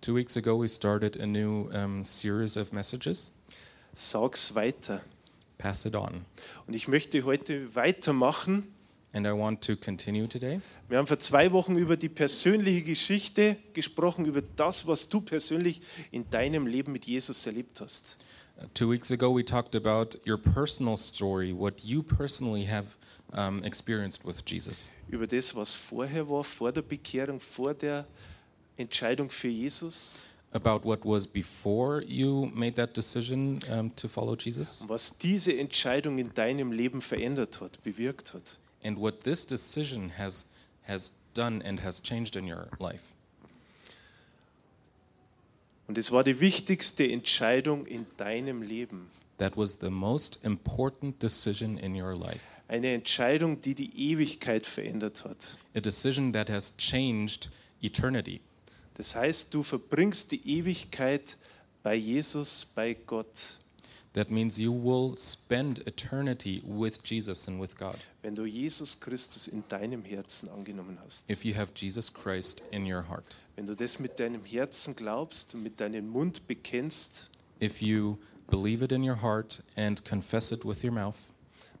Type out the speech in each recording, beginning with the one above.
Two weeks ago, we started a new um, series of messages. Sag's weiter. Pass it on. Und ich möchte heute weitermachen. And I want to continue today. Wir haben vor zwei Wochen über die persönliche Geschichte gesprochen, über das, was du persönlich in deinem Leben mit Jesus erlebt hast. Uh, two weeks ago, we talked about your personal story, what you personally have um, experienced with Jesus. Über das, was vorher war, vor der Bekehrung, vor der Entscheidung für Jesus. About what was before you made that decision um, to follow Jesus, was diese Entscheidung in deinem Leben verändert hat, bewirkt hat. and what this decision has has done and has changed in your life. Und es war die wichtigste Entscheidung in deinem Leben. That was the most important decision in your life. Eine Entscheidung, die die Ewigkeit verändert hat. A decision that has changed eternity. Das heißt, du verbringst die Ewigkeit bei Jesus, bei Gott, That means you will spend eternity with Jesus and with God wenn du Jesus Christus in deinem Herzen angenommen hast. if you have Jesus Christ in your heart. Wenn du das mit deinem Herzen glaubst und mit deinem Mund bekennst, If you believe it in your heart and confess it with your mouth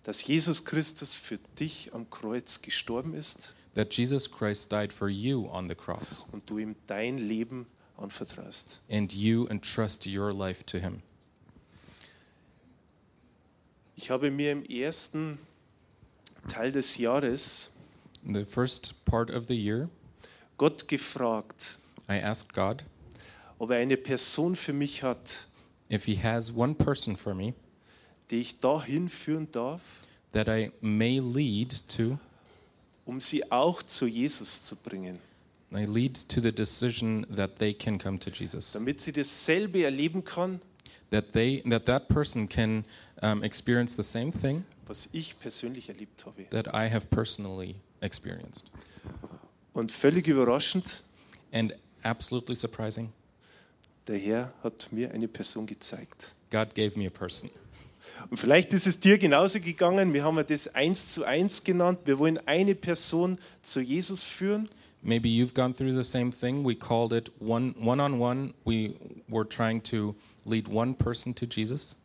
dass Jesus Christus für dich am Kreuz gestorben ist that Jesus Christ died for you on the cross und du ihm dein Leben anvertraust. and you entrust your life to Him. Ich habe mir im ersten Teil des Jahres In the first part of the year, Gott gefragt, I asked God ob er eine Person für mich hat, if He has one person for me die ich dahin führen darf, that I may lead to, um sie auch zu Jesus zu bringen, I lead to the decision that they can come to Jesus. damit sie dasselbe erleben kann, that they that that person can um, experience the same thing was ich persönlich erlebt habe. that I have personally experienced. Und völlig überraschend, And absolutely surprising, der Herr hat mir eine Person gezeigt. God gave me a person. Und vielleicht ist es dir genauso gegangen. Wir haben ja das eins zu eins genannt. Wir wollen eine Person zu Jesus führen. Maybe you've gone through the same thing. We called it one one on one. We were trying to lead one person to Jesus.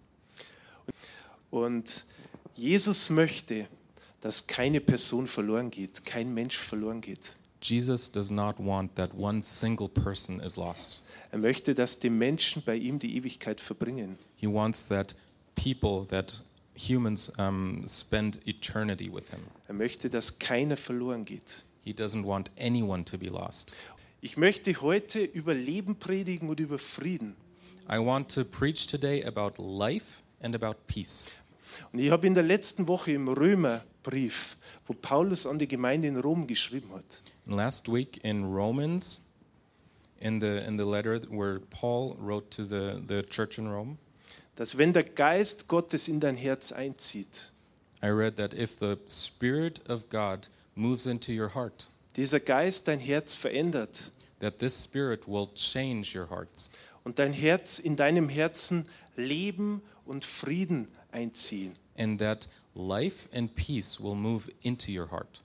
Und Jesus möchte, dass keine Person verloren geht, kein Mensch verloren geht. Jesus does not want that one single person is lost. Er möchte, dass die Menschen bei ihm die Ewigkeit verbringen. He wants that people, that humans, um, spend eternity with him. Er möchte, dass keiner verloren geht. He doesn't want anyone to be lost. Ich möchte heute über Leben predigen und über Frieden. I want to preach today about life and about peace. Und ich habe in der letzten Woche im Römerbrief, wo Paulus an die Gemeinde in Rom geschrieben hat, last week in Romans, in the in the letter where Paul wrote to the, the church in Rome, dass wenn der Geist Gottes in dein Herz einzieht, I read that if the Spirit of God moves into your heart, dieser Geist dein Herz verändert that this Spirit will change your heart, und dein Herz in deinem Herzen Leben und Frieden einziehen. and that life and peace will move into your heart.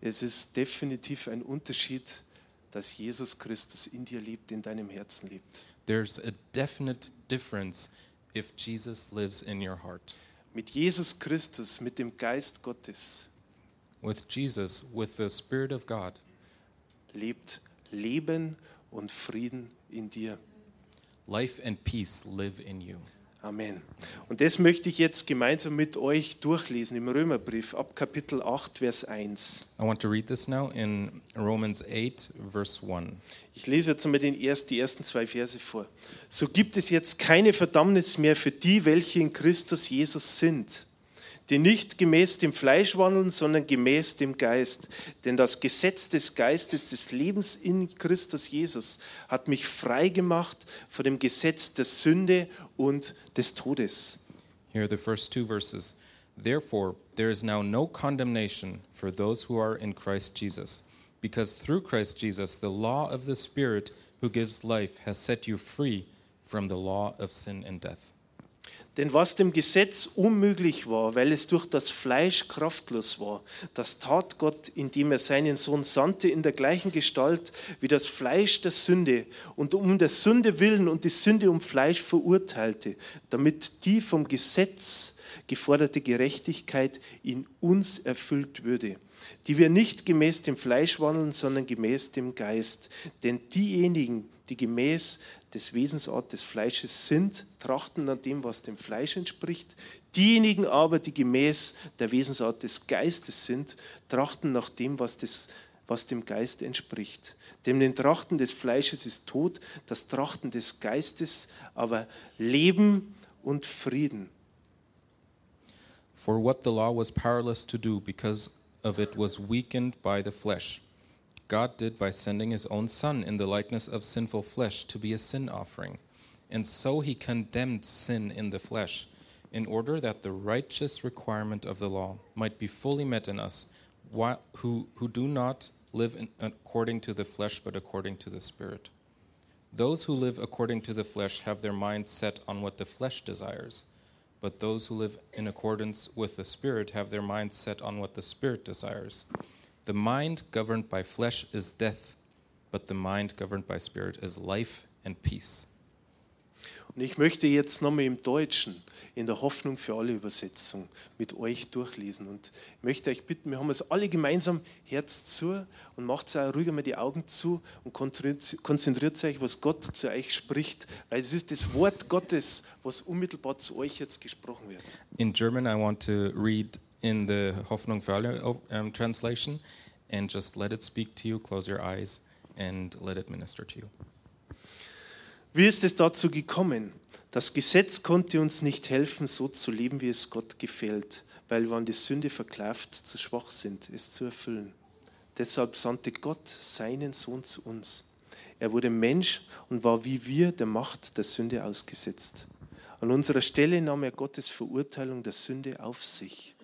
Es ist definitiv ein Unterschied, dass Jesus Christus in dir lebt, in deinem Herzen lebt. There's a definite difference if Jesus lives in your heart. Mit Jesus Christus, mit dem Geist Gottes, With Jesus, with the Spirit of God, lebt Leben und Frieden in dir. life and peace live in you. Amen. Und das möchte ich jetzt gemeinsam mit euch durchlesen im Römerbrief ab Kapitel 8, Vers 1. I want to read this now in Romans 8, verse 1. Ich lese jetzt mal den erst, die ersten zwei Verse vor. So gibt es jetzt keine Verdammnis mehr für die, welche in Christus Jesus sind. Die nicht gemäß dem Fleisch wandeln, sondern gemäß dem Geist. Denn das Gesetz des Geistes des Lebens in Christus Jesus hat mich frei gemacht von dem Gesetz der Sünde und des Todes. Here are the first two verses. Therefore, there is now no condemnation for those who are in Christ Jesus, because through Christ Jesus, the law of the Spirit who gives life has set you free from the law of sin and death. Denn was dem Gesetz unmöglich war, weil es durch das Fleisch kraftlos war, das tat Gott, indem er seinen Sohn sandte in der gleichen Gestalt wie das Fleisch der Sünde und um der Sünde willen und die Sünde um Fleisch verurteilte, damit die vom Gesetz geforderte Gerechtigkeit in uns erfüllt würde, die wir nicht gemäß dem Fleisch wandeln, sondern gemäß dem Geist. Denn diejenigen, die gemäß des Wesensart des Fleisches sind, trachten nach dem, was dem Fleisch entspricht. Diejenigen aber, die gemäß der Wesensart des Geistes sind, trachten nach dem, was, des, was dem Geist entspricht. Denn den Trachten des Fleisches ist Tod, das Trachten des Geistes aber Leben und Frieden. For what the law was powerless to do because of it was weakened by the flesh. God did by sending his own Son in the likeness of sinful flesh to be a sin offering. And so he condemned sin in the flesh, in order that the righteous requirement of the law might be fully met in us, who, who do not live in, according to the flesh, but according to the Spirit. Those who live according to the flesh have their mind set on what the flesh desires, but those who live in accordance with the Spirit have their mind set on what the Spirit desires. The mind governed by flesh is death, but the mind governed by Spirit is life and peace. Und ich möchte jetzt nochmal im Deutschen, in der Hoffnung für alle Übersetzung, mit euch durchlesen. Und ich möchte euch bitten, wir haben es alle gemeinsam Herz zu und macht auch ruhig einmal die Augen zu und konzentriert euch, was Gott zu euch spricht, weil es ist das Wort Gottes, was unmittelbar zu euch jetzt gesprochen wird. In German, I want to read in the Hoffnung für alle um, translation and just let it speak to you. Close your eyes and let it minister to you. Wie ist es dazu gekommen? Das Gesetz konnte uns nicht helfen, so zu leben, wie es Gott gefällt, weil wir an die Sünde verklafft zu schwach sind, es zu erfüllen. Deshalb sandte Gott seinen Sohn zu uns. Er wurde Mensch und war wie wir der Macht der Sünde ausgesetzt. An unserer Stelle nahm er Gottes Verurteilung der Sünde auf sich.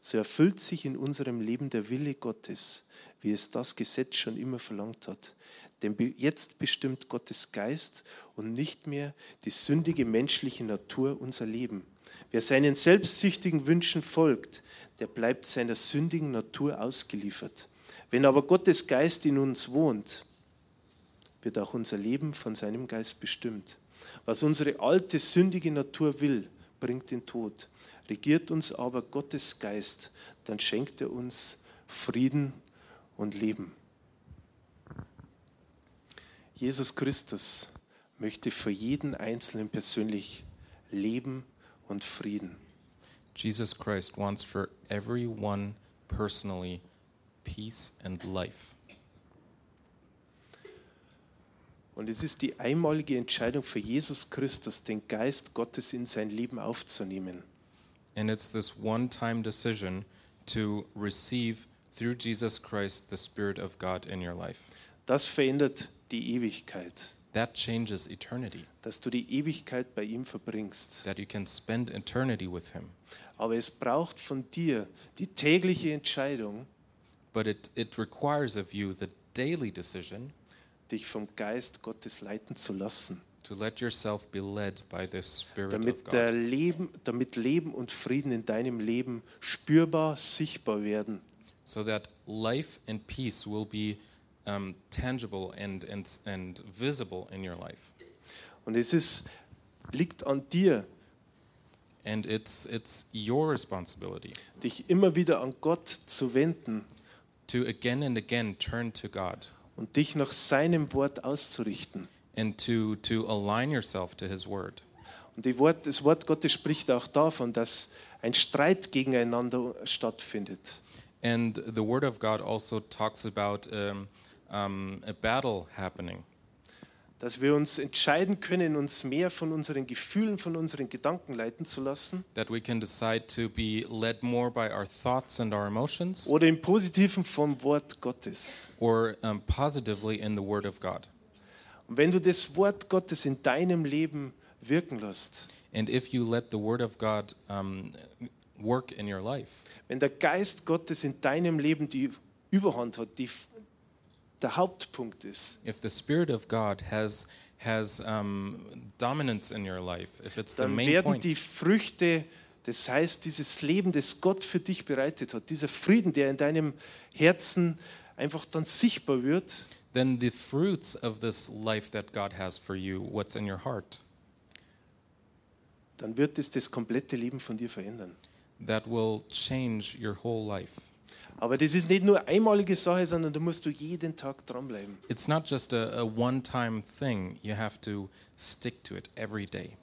So erfüllt sich in unserem Leben der Wille Gottes, wie es das Gesetz schon immer verlangt hat. Denn jetzt bestimmt Gottes Geist und nicht mehr die sündige menschliche Natur unser Leben. Wer seinen selbstsüchtigen Wünschen folgt, der bleibt seiner sündigen Natur ausgeliefert. Wenn aber Gottes Geist in uns wohnt, wird auch unser Leben von seinem Geist bestimmt. Was unsere alte sündige Natur will, bringt den Tod. Regiert uns aber Gottes Geist, dann schenkt er uns Frieden und Leben. Jesus Christus möchte für jeden Einzelnen persönlich Leben und Frieden. Jesus Christ wants for everyone personally peace and life. Und es ist die einmalige Entscheidung für Jesus Christus, den Geist Gottes in sein Leben aufzunehmen. And it's this one time decision to receive through Jesus Christ the Spirit of God in your life. Das verändert die Ewigkeit, That changes eternity, dass du die Ewigkeit bei ihm verbringst. that you can spend eternity with Him. Aber es braucht von dir die tägliche Entscheidung, But it, it requires of you the daily decision dich vom Geist Gottes leiten zu lassen, to let yourself be led by the Spirit of damit, der Leben, damit Leben und Frieden in deinem Leben spürbar, sichtbar werden. so that life and peace will be um, tangible and, and, and visible in your life. Und es ist, liegt an dir, And it's, it's your responsibility dich immer wieder an Gott zu wenden to again and again turn to God und dich nach seinem Wort auszurichten. And to, to align yourself to His Word. Und Wort, das Wort Gottes spricht auch davon, dass ein Streit gegeneinander stattfindet. And the Word of God also talks about um, um, a battle happening. dass wir uns entscheiden können, uns mehr von unseren Gefühlen, von unseren Gedanken leiten zu lassen that we can decide to be led more by our thoughts and our emotions oder im Positiven vom Wort Gottes. or um, Und wenn du das Wort Gottes in deinem Leben wirken lässt, And if you let the Word of God um, work in your life, wenn der Geist Gottes in deinem Leben die Überhand hat, die der Hauptpunkt ist, if the Spirit of God has has um, dominance in your life, if it's the dann main werden point, die Früchte, das heißt dieses Leben, das Gott für dich bereitet hat, dieser Frieden, der in deinem Herzen einfach dann sichtbar wird, then the fruits of this life that God has for you, what's in your heart, dann wird es das komplette Leben von dir verändern. that will change your whole life. Aber das ist nicht nur einmalige Sache, sondern da musst du jeden Tag dranbleiben. It's not just a, a one-time thing. You have to stick to it every day.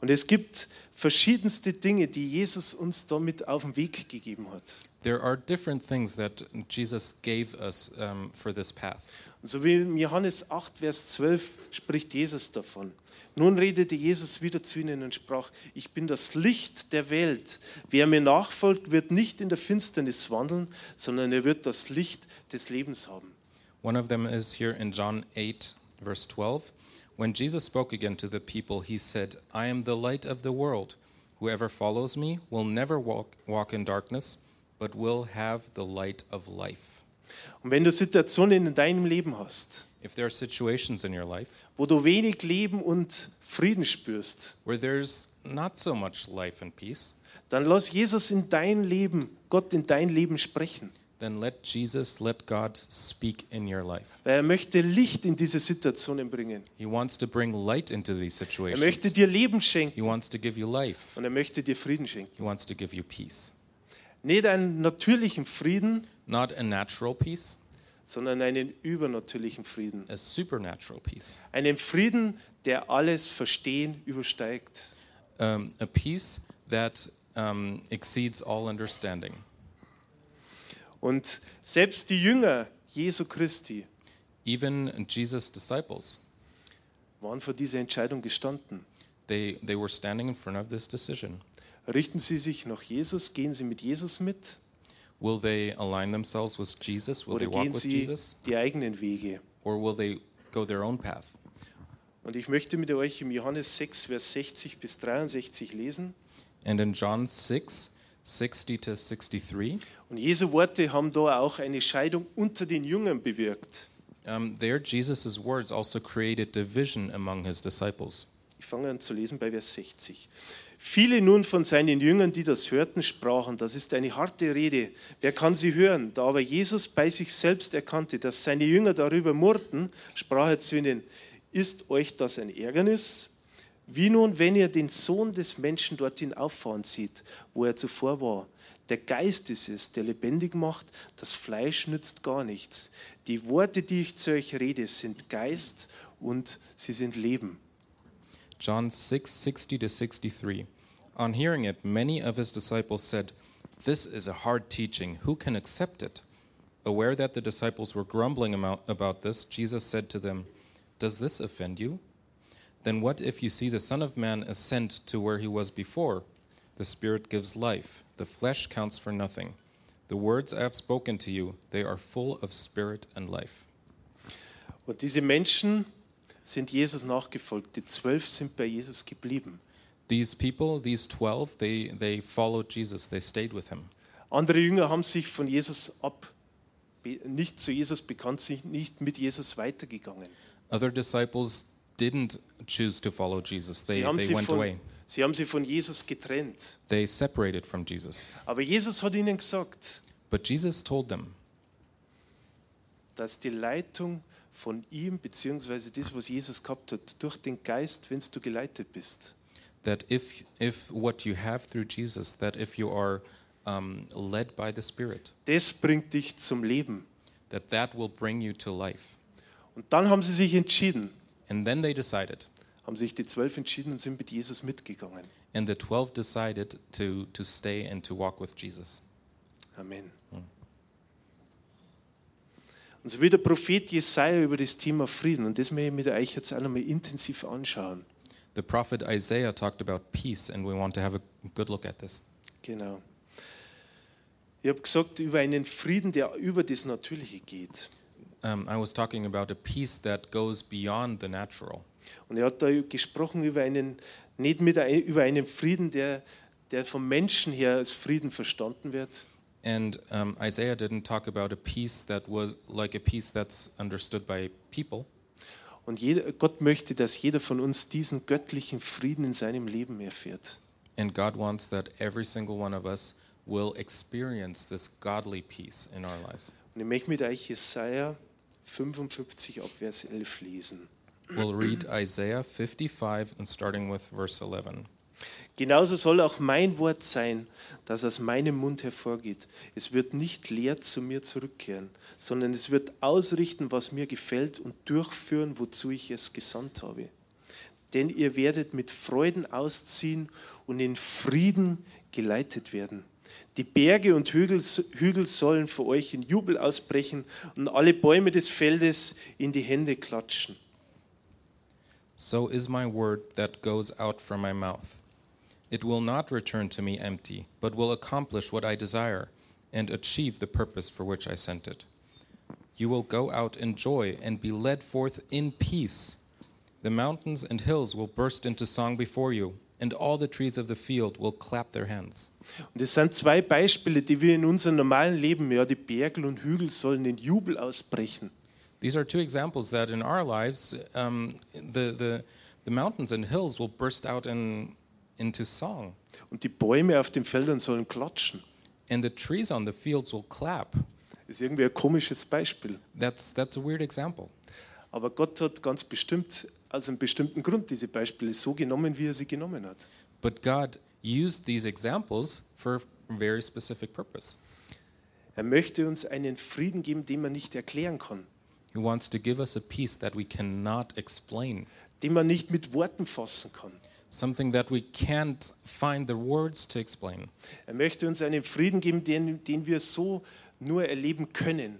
Und es gibt verschiedenste Dinge, die Jesus uns damit auf den Weg gegeben hat. There are different things that Jesus gave us um, for this path. Und so wie in Johannes 8, Vers 12 spricht Jesus davon. Nun redete Jesus wieder zu ihnen und sprach, ich bin das Licht der Welt. Wer mir nachfolgt, wird nicht in der Finsternis wandeln, sondern er wird das Licht des Lebens haben. One of them is here in John 8, verse 12. When Jesus spoke again to the people, he said, I am the light of the world. Whoever follows me will never walk, walk in darkness, but will have the light of life. Und wenn du Situationen in deinem Leben hast, If there are situations in your life wo du wenig Leben und Frieden spürst, where there's not so much life and peace, dann lass Jesus in dein Leben, Gott in dein Leben sprechen. Then let Jesus, let God speak in your life. Weil er möchte Licht in diese Situationen bringen. He wants to bring light into these Er möchte dir Leben He schenken wants to give you life. und er möchte dir Frieden schenken. He wants to give you peace. Nicht einen natürlichen Frieden, Not a natural peace, sondern einen übernatürlichen Frieden. a supernatural peace. Einen Frieden, der alles Verstehen übersteigt. Um, a peace that um, exceeds all understanding. Und selbst die Jünger Jesu Christi Even Jesus' disciples, waren vor dieser Entscheidung gestanden. they, they were standing in front of this decision. Richten sie sich nach Jesus? Gehen sie mit Jesus mit? Will they align themselves with Jesus? Will Oder they walk gehen with sie Jesus? die eigenen Wege? Or will they go their own path? Und ich möchte mit euch im Johannes 6, Vers 60 bis 63 lesen. And in John 6, 60 to 63, Und Jesu Worte haben da auch eine Scheidung unter den Jüngern bewirkt. um, there Jesus' words also created division among his disciples. Ich fange an zu lesen bei Vers 60. Viele nun von seinen Jüngern, die das hörten, sprachen, das ist eine harte Rede, wer kann sie hören? Da aber Jesus bei sich selbst erkannte, dass seine Jünger darüber murrten, sprach er zu ihnen, ist euch das ein Ärgernis? Wie nun, wenn ihr den Sohn des Menschen dorthin auffahren sieht, wo er zuvor war? Der Geist ist es, der lebendig macht, das Fleisch nützt gar nichts. Die Worte, die ich zu euch rede, sind Geist und sie sind Leben. John 6, 60 to 63. On hearing it, many of his disciples said, This is a hard teaching. Who can accept it? Aware that the disciples were grumbling about this, Jesus said to them, Does this offend you? Then what if you see the Son of Man ascend to where he was before? The Spirit gives life, the flesh counts for nothing. The words I have spoken to you, they are full of spirit and life. Und diese Menschen sind Jesus nachgefolgt. Die zwölf sind bei Jesus geblieben. These people, these 12, they, they followed Jesus, they stayed with him. Andere Jünger haben sich von Jesus ab, nicht zu Jesus bekannt, sind nicht mit Jesus weitergegangen. Other disciples didn't choose to follow Jesus. They, Sie haben, they sie went von, away. sie haben sie von Jesus getrennt. They separated from Jesus. Aber Jesus hat ihnen gesagt, But Jesus told them dass die Leitung von ihm, beziehungsweise das, was Jesus gehabt hat, durch den Geist, wenn du geleitet bist, that if, if what you have through Jesus, that if you are um, led by the Spirit, das bringt dich zum Leben. that that will bring you to life. Und dann haben sie sich entschieden, And then they decided, haben sich die zwölf entschieden und sind mit Jesus mitgegangen. and the 12 decided to, to stay and to walk with Jesus. Amen. Und so wie der Prophet Jesaja über das Thema Frieden, und das möchte ich mit euch jetzt auch nochmal intensiv anschauen. The prophet Isaiah talked about peace, and we want to have a good look at this. Genau. Ich habe gesagt, über einen Frieden, der über das Natürliche geht. Um, I was talking about a peace that goes beyond the natural. Und er hat da gesprochen über einen, nicht mit ein, über einen Frieden, der, der vom Menschen her als Frieden verstanden wird, And um, Isaiah didn't talk about a peace that was like a peace that's understood by people. Und jeder, Gott möchte, dass jeder von uns diesen göttlichen Frieden in seinem Leben erfährt. And God wants that every single one of us will experience this godly peace in our lives. Und ich möchte mit euch Jesaja 55 ab Vers 11 lesen. We'll read Isaiah 55 and starting with verse 11. Genauso soll auch mein Wort sein, das aus meinem Mund hervorgeht. Es wird nicht leer zu mir zurückkehren, sondern es wird ausrichten, was mir gefällt und durchführen, wozu ich es gesandt habe. Denn ihr werdet mit Freuden ausziehen und in Frieden geleitet werden. Die Berge und Hügel, Hügel sollen für euch in Jubel ausbrechen und alle Bäume des Feldes in die Hände klatschen. So is my word that goes out from my mouth. It will not return to me empty, but will accomplish what I desire and achieve the purpose for which I sent it. You will go out in joy and be led forth in peace. The mountains and hills will burst into song before you, and all the trees of the field will clap their hands. Und das sind zwei Beispiele, die wir in unserem normalen Leben, ja, die Berge und Hügel sollen in Jubel ausbrechen. These are two examples that in our lives, um, the, the, the mountains and hills will burst out in, into song, Und die Bäume auf den Feldern sollen klatschen. and the trees on the fields will clap. Das ist irgendwie ein komisches Beispiel. That's, that's a weird example. Aber Gott hat ganz bestimmt, aus einem bestimmten Grund, diese Beispiele so genommen, wie er sie genommen hat. But God used these examples for a very specific purpose. Er möchte uns einen Frieden geben, den man nicht erklären kann, He wants to give us a peace that we cannot explain, den man nicht mit Worten fassen kann. something that we can't find the words to explain. Er möchte uns einen Frieden geben, den, den wir so nur erleben können.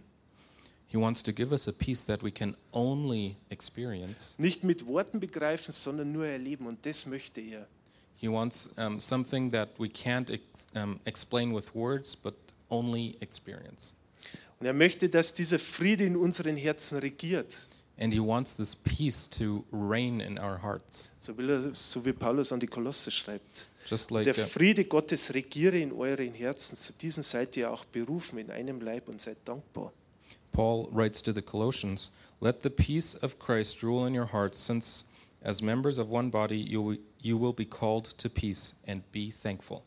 Nicht mit Worten begreifen, sondern nur erleben. Und das möchte er. He wants um, something that we can't ex- um, explain with words, but only experience. Und er möchte, dass dieser Friede in unseren Herzen regiert. And He wants this peace to reign in our hearts. So, will er, so wie Paulus an die Kolosse schreibt. Just like Der uh, Friede Gottes regiere in euren Herzen. Zu diesem seid ihr auch berufen in einem Leib und seid dankbar. Paul writes to the Colossians Let the peace of Christ rule in your hearts, since as members of one body you, will- you will be called to peace, and be thankful.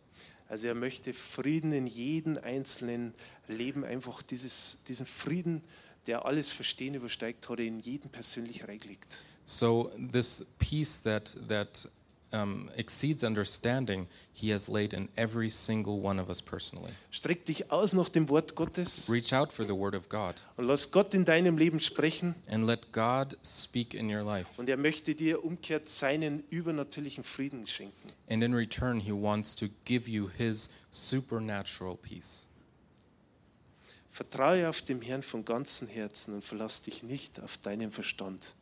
Also er möchte Frieden in jedem einzelnen Leben, einfach dieses, diesen Frieden, der alles Verstehen übersteigt, hat er in jedem persönlich reingelegt. So, this peace that, that um, exceeds understanding, He has laid in every single one of us personally. Streck dich aus nach dem Wort Gottes Reach out for the Word of God und lass Gott in deinem Leben sprechen. and let God speak in your life. Und er möchte dir umkehrt seinen übernatürlichen Frieden schenken. And in return, He wants to give you His supernatural peace. Vertraue auf dem Herrn von ganzem Herzen und verlass dich nicht auf deinen Verstand.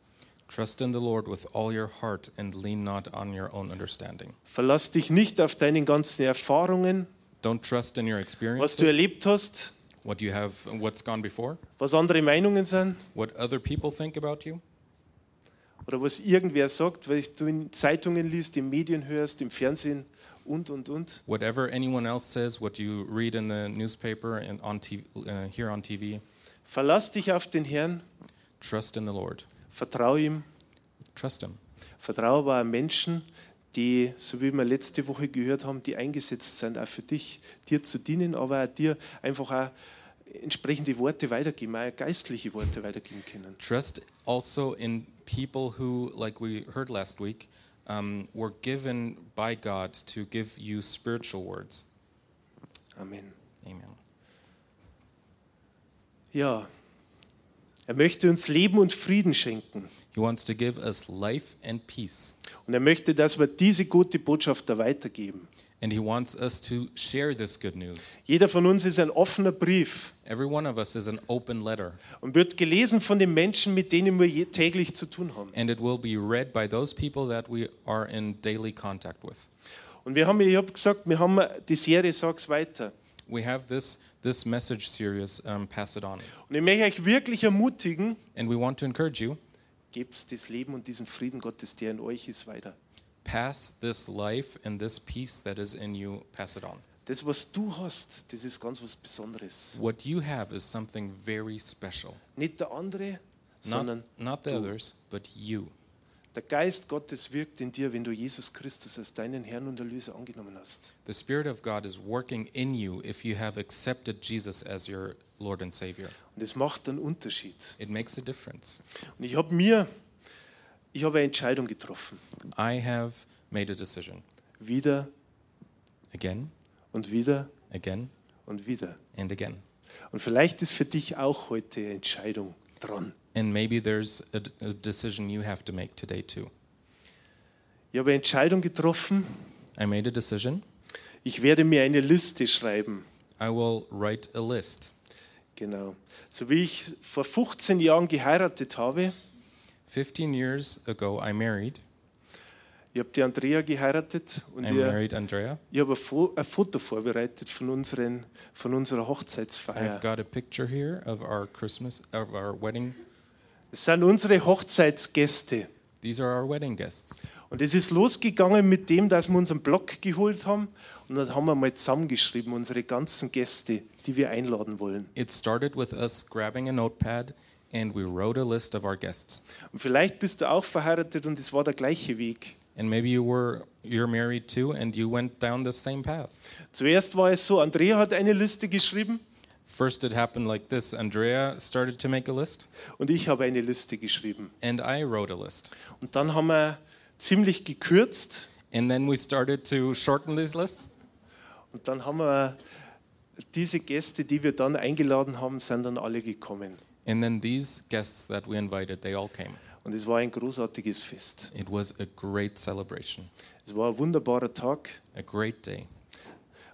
Trust in the Lord with all your heart and lean not on your own understanding. Verlass dich nicht auf deine ganzen Erfahrungen, Don't trust in your was experiences, du erlebt hast, what you have, what's gone before, was andere Meinungen sind what other people think about you, oder was irgendwer sagt, weil du in Zeitungen liest, in Medien hörst, im Fernsehen und, und, und. whatever anyone else says, what you read in the newspaper and on TV, uh, here on TV. Verlass dich auf den Herrn, Trust in the Lord. Vertraue ihm, Trust Him. vertraue aber auch Menschen, die, so wie wir letzte Woche gehört haben, die eingesetzt sind, auch für dich, dir zu dienen, aber auch dir einfach auch entsprechende Worte weitergeben, auch geistliche Worte weitergeben können. Trust also in people who, like we heard last week, um, were given by God to give you spiritual words. Amen. Amen. Ja, er möchte uns Leben und Frieden schenken. He wants to give us life and peace. Und er möchte, dass wir diese gute Botschaft da weitergeben. And He wants us to share this good news. Jeder von uns ist ein offener Brief Every one of us is an open letter, und wird gelesen von den Menschen, mit denen wir täglich zu tun haben. and it will be read by those people that we are in daily contact with. Und wir haben, ich habe gesagt, wir haben die Serie Sag's weiter. We have this, this message series, um, Pass It On. Und ich möchte euch wirklich ermutigen, And we want to encourage you gebt das Leben und diesen Frieden Gottes, der in euch ist, weiter. pass this life and this peace that is in you, pass it on. Das, was du hast, das ist ganz was Besonderes. What you have is something very special. Nicht der andere, sondern Not, not the du. others, but you. Der Geist Gottes wirkt in dir, wenn du Jesus Christus als deinen Herrn und Erlöser angenommen hast. The Spirit of God is working in you if you have accepted Jesus as your Lord and Savior. Und das macht einen Unterschied. It makes a difference. Und ich habe mir, ich habe eine Entscheidung getroffen. I have made a decision Wieder again, und wieder again, und wieder. and again. Und vielleicht ist für dich auch heute eine Entscheidung dran. And maybe there's a, a decision you have to make today too. Ich habe eine Entscheidung getroffen. I made a decision. Ich werde mir eine Liste schreiben. I will write a list. Genau. So wie ich vor 15 Jahren geheiratet habe. 15 years ago, I married. Ich habe die Andrea geheiratet und I married Andrea. ich habe ein, Fo ein Foto vorbereitet von, unseren, von unserer I've Hochzeitsfeier. got a picture here of our Christmas, of our wedding. Das sind unsere Hochzeitsgäste. These are our wedding guests. Und es ist losgegangen mit dem, dass wir unseren Blog geholt haben und dann haben wir mal zusammengeschrieben, unsere ganzen Gäste, die wir einladen wollen. It started with us grabbing a notepad and we wrote a list of our guests. Und vielleicht bist du auch verheiratet und es war der gleiche Weg. And maybe you were you're married too and you went down the same path. Zuerst war es so, Andrea hat eine Liste geschrieben First it happened like this. Andrea started to make a list und ich habe eine Liste geschrieben. and I wrote a list. Und dann haben wir ziemlich gekürzt And then we started to shorten these lists. und dann haben wir diese Gäste, die wir dann eingeladen haben, sind dann alle gekommen. And then these guests that we invited, they all came. Und es war ein großartiges Fest. It was a great celebration, Es war ein wunderbarer Tag a great day.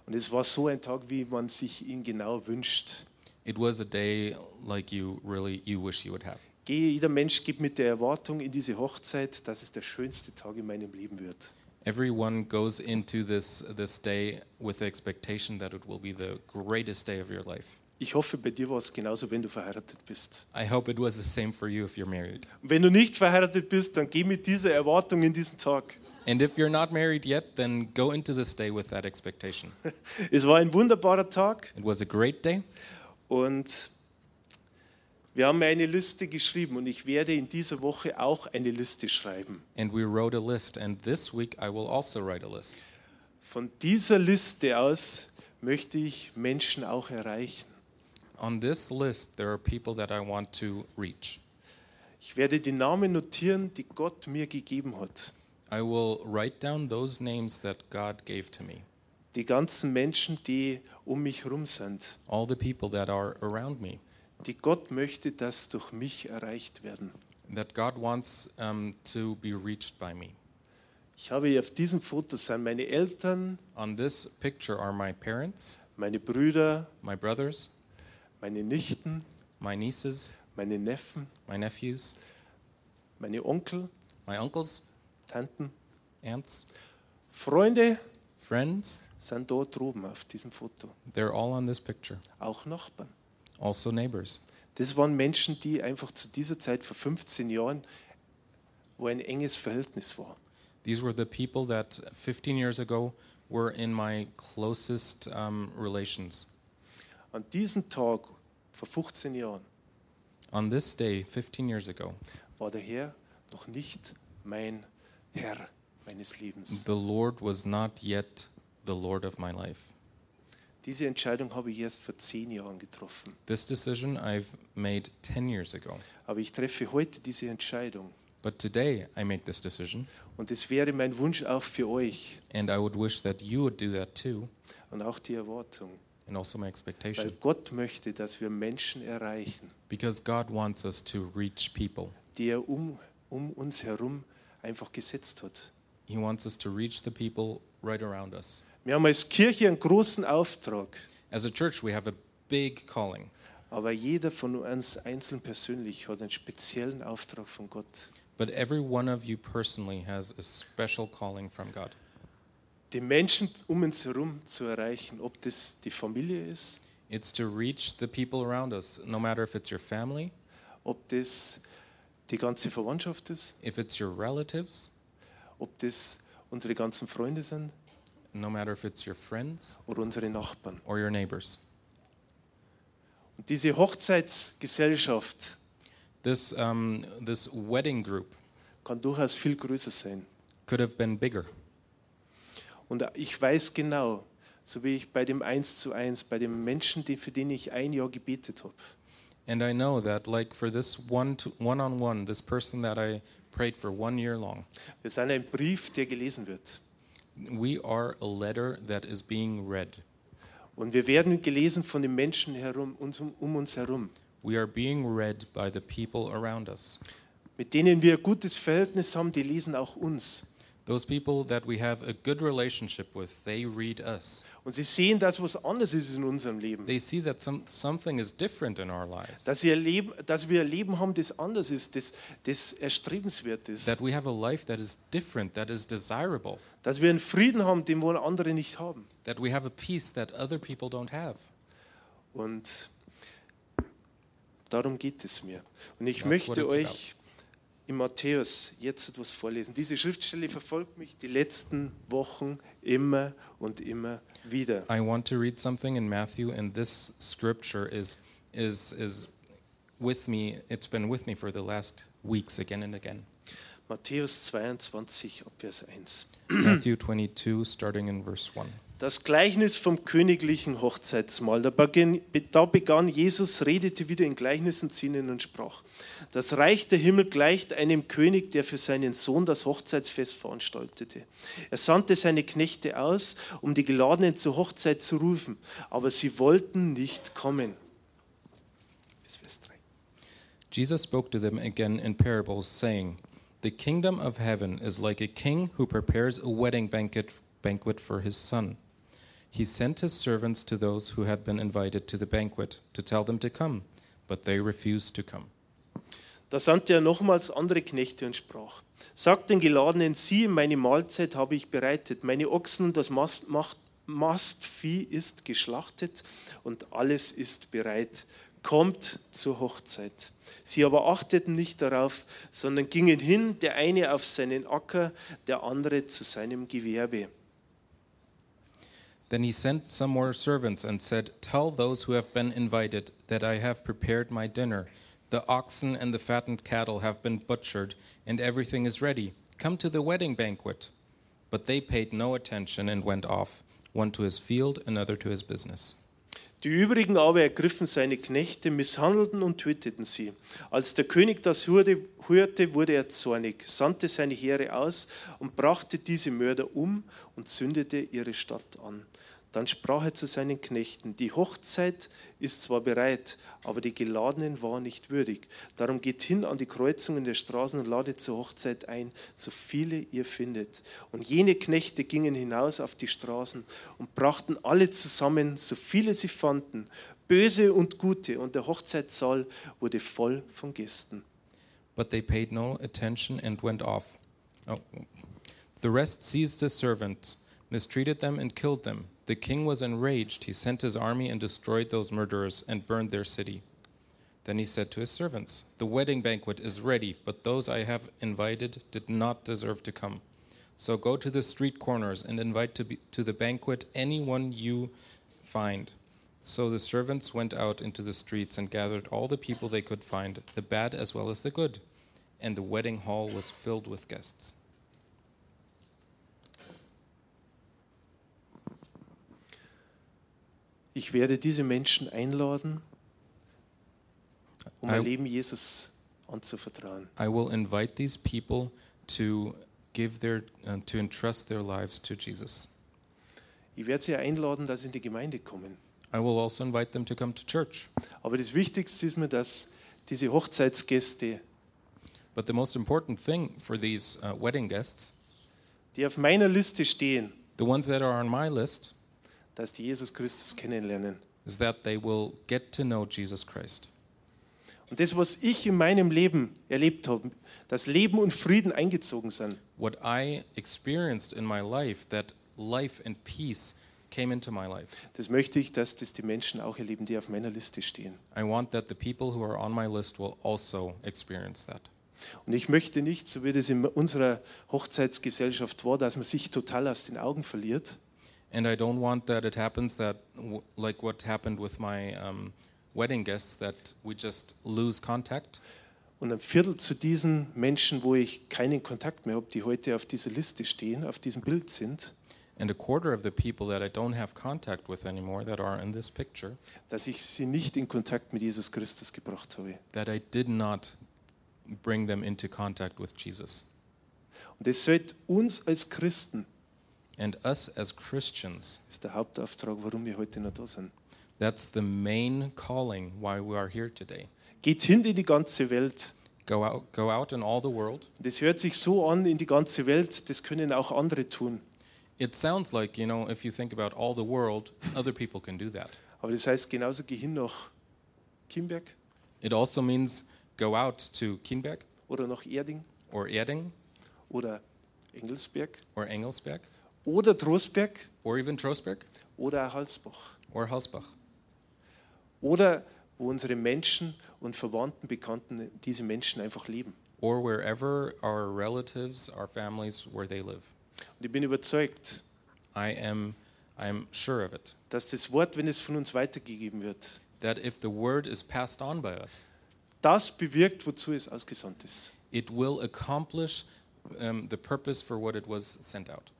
Und es war so ein Tag, wie man sich ihn genau wünscht. It was a day like you really you wish you would have. Gehe, jeder Mensch geht mit der Erwartung in diese Hochzeit, dass es der schönste Tag in meinem Leben wird. Everyone goes into this this day with the expectation that it will be the greatest day of your life. Ich hoffe, bei dir war es genauso, wenn du verheiratet bist. I hope it was the same for you if you're married. Und wenn du nicht verheiratet bist, dann geh mit dieser Erwartung in diesen Tag. And if you're not married yet, then go into this day with that expectation. Es war ein wunderbarer Tag It was a great day, und wir haben eine Liste geschrieben und ich werde in dieser Woche auch eine Liste schreiben. and we wrote a list. And this week, I will also write a list. Von dieser Liste aus möchte ich Menschen auch erreichen. On this list, there are people that I want to reach. Ich werde die Namen notieren, die Gott mir gegeben hat. I will write down those names that God gave to me, Die ganzen Menschen, die um mich herum sind, all the people that are around me, die Gott möchte, dass durch mich erreicht werden. that God wants um, to be reached by me. Ich habe auf diesem Foto sind meine Eltern, On this picture are my parents, meine Brüder, my brothers, meine Nichten, my nieces, meine Neffen, my nephews, meine Onkel, my uncles, Tanten. aunts, Freunde friends. sind dort oben auf diesem Foto. They're all on this picture. Auch Nachbarn. Also neighbors. Das waren Menschen, die einfach zu dieser Zeit vor 15 Jahren, wo ein enges Verhältnis war. These were the people that 15 years ago were in my closest um, relations. An diesem Tag vor 15 Jahren On this day, 15 years ago, war der Herr noch nicht mein Herr meines Lebens. the Lord was not yet the Lord of my life. Diese Entscheidung habe ich erst vor zehn Jahren getroffen. This decision I've made 10 years ago. Aber ich treffe heute diese Entscheidung. But today I make this decision, Und es wäre mein Wunsch auch für euch and I would wish that you would do that too, und auch die Erwartung. and also my Weil expectation. Gott möchte, dass wir Menschen erreichen, Because God wants us to reach people. die er um, um uns herum einfach gesetzt hat. He wants us to reach the people right around us. Wir haben als Kirche einen großen Auftrag, As a church, we have a big calling, aber jeder von uns einzeln persönlich hat einen speziellen Auftrag von Gott. but every one of you personally has a special calling from God. Die Menschen um uns herum zu erreichen, ob das die Familie ist, It's to reach the people around us, no matter if it's your family, ob das die ganze Verwandtschaft ist, if it's your relatives, ob das unsere ganzen Freunde sind no matter if it's your friends oder unsere Nachbarn. or your neighbors. Und diese Hochzeitsgesellschaft This, um, this wedding group kann durchaus viel größer sein. could have been bigger. Und ich weiß genau, so wie ich bei dem Eins zu Eins, bei dem Menschen, die- für den ich ein Jahr gebetet habe, And I know that, like for this one to, one on one, this person that I prayed for one year long, wir sind ein Brief, der gelesen wird. we are a letter that is being read. Und wir werden gelesen von den Menschen herum, uns, um, uns herum, We are being read by the people around us. mit denen wir ein gutes Verhältnis haben, die lesen auch uns. Those people that we have a good relationship with, they read us. Und sie sehen, dass was anderes ist in unserem Leben. They see that some, something is different in our lives. Dass, ein Leben, dass wir ein Leben haben, das anders ist, das, das erstrebenswert ist. That we have a life that is different, that is desirable. Dass wir einen Frieden haben, den wohl andere nicht haben. That we have a peace that other people don't have. Und darum geht es mir. Und ich That's möchte euch in Matthäus jetzt etwas vorlesen. Diese Schriftstelle verfolgt mich die letzten Wochen immer und immer wieder. I want to read something in Matthew, and this scripture is is is with me. It's been with me for the last weeks, again and again. Matthäus 22, ab Vers 1. Matthew 22, starting in verse one. Das Gleichnis vom königlichen Hochzeitsmahl. Da begann, Jesus, redete wieder in Gleichnissen zu ihnen und sprach: Das Reich der Himmel gleicht einem König, der für seinen Sohn das Hochzeitsfest veranstaltete. Er sandte seine Knechte aus, um die Geladenen zur Hochzeit zu rufen, aber sie wollten nicht kommen. Bis Vers 3. Jesus spoke to them again in parables, saying, The kingdom of heaven is like a king who prepares a wedding banquet, banquet for his son. He sent his servants to those who had been invited to the banquet to tell them to come, but they refused to come. Da sandte er nochmals andere Knechte und sprach: Sagt den Geladenen, siehe, meine Mahlzeit habe ich bereitet, meine Ochsen und das Mast, Macht, Mastvieh ist geschlachtet und alles ist bereit. Kommt zur Hochzeit. Sie aber achteten nicht darauf, sondern gingen hin, der eine auf seinen Acker, der andere zu seinem Gewerbe. Then he sent some more servants and said, Tell those who have been invited that I have prepared my dinner. The oxen and the fattened cattle have been butchered, and everything is ready. Come to the wedding banquet. But they paid no attention and went off, one to his field, another to his business. Die übrigen aber ergriffen seine Knechte, misshandelten und töteten sie. Als der König das hörte, wurde er zornig, sandte seine Heere aus und brachte diese Mörder um und zündete ihre Stadt an. Dann sprach er zu seinen Knechten, die Hochzeit ist zwar bereit, aber die Geladenen waren nicht würdig. Darum geht hin an die Kreuzungen der Straßen und ladet zur Hochzeit ein, so viele ihr findet. Und jene Knechte gingen hinaus auf die Straßen und brachten alle zusammen, so viele sie fanden, böse und gute, und der Hochzeitssaal wurde voll von Gästen. But they paid no attention and went off. Oh. The rest seized the servants, mistreated them, and killed them. The king was enraged. He sent his army and destroyed those murderers and burned their city. Then he said to his servants, The wedding banquet is ready, but those I have invited did not deserve to come. So go to the street corners and invite to, be, to the banquet anyone you find. So the servants went out into the streets and gathered all the people they could find, the bad as well as the good. And the wedding hall was filled with guests. Ich werde diese Menschen einladen, um mein I- Leben Jesus anzuvertrauen. I will invite these people to give their uh, to entrust their lives to Jesus. Ich werde sie einladen, dass sie in die Gemeinde kommen. I will also invite them to come to church. Aber das Wichtigste ist mir, dass diese Hochzeitsgäste, But the most important thing for these uh, wedding guests die auf meiner Liste stehen, The ones that are on my list dass die Jesus Christus kennenlernen. is that they will get to know Jesus Christ. Und das, was ich in meinem Leben erlebt habe, dass Leben und Frieden eingezogen sind, What I experienced in my life, that life and peace came into my life. das möchte ich, dass das die Menschen auch erleben, die auf meiner Liste stehen. I want that the people who are on my list will also experience that. Und ich möchte nicht, so wie das in unserer Hochzeitsgesellschaft war, dass man sich total aus den Augen verliert, And I don't want that it happens that, like what happened with my um, wedding guests, that we just lose contact. Und ein Viertel zu diesen Menschen, wo ich keinen Kontakt mehr habe, die heute auf dieser Liste stehen, auf diesem Bild sind, And a quarter of the people that I don't have contact with anymore that are in this picture, dass ich sie nicht in Kontakt mit Jesus Christus gebracht habe. that I did not bring them into contact with Jesus. Und das sollte uns als Christen, And us as Christians, ist der Hauptauftrag, warum wir heute noch da sind. that's the main calling why we are here today. Geht hin in die ganze Welt. Go out, go out in all the world. Das hört sich so an in die ganze Welt, das können auch andere tun. It sounds like, you know, if you think about all the world, other people can do that. Aber das heißt genauso, geh hin nach Kimberg It also means go out to Kienberg oder nach Erding or Erding oder Engelsberg or Engelsberg oder Trostberg or even Trostberg oder Halsbach. or Hausbach. Oder wo unsere Menschen und Verwandten, Bekannten diese Menschen einfach leben. or wherever our relatives, our families, where they live. Und ich bin überzeugt, I am, I am sure of it. dass das Wort, wenn es von uns weitergegeben wird, That if the word is passed on by us, das bewirkt, wozu es ausgesandt ist. it will accomplish um, the purpose for what it was sent out.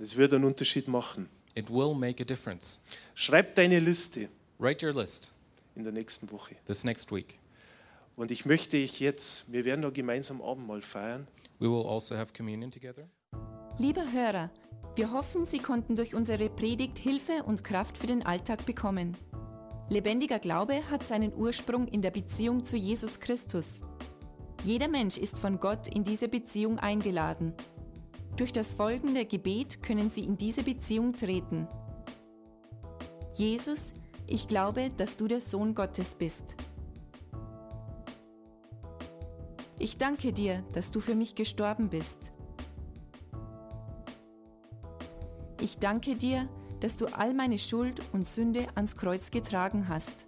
Es wird einen Unterschied machen. It will make a difference. Schreib deine Liste Write your list in der nächsten Woche. this next week. Und ich möchte ich jetzt, wir werden da gemeinsam Abendmahl feiern. We will also have communion together. Lieber Hörer, wir hoffen, Sie konnten durch unsere Predigt Hilfe und Kraft für den Alltag bekommen. Lebendiger Glaube hat seinen Ursprung in der Beziehung zu Jesus Christus. Jeder Mensch ist von Gott in diese Beziehung eingeladen. Durch das folgende Gebet können Sie in diese Beziehung treten. Jesus, ich glaube, dass du der Sohn Gottes bist. Ich danke dir, dass du für mich gestorben bist. Ich danke dir, dass du all meine Schuld und Sünde ans Kreuz getragen hast.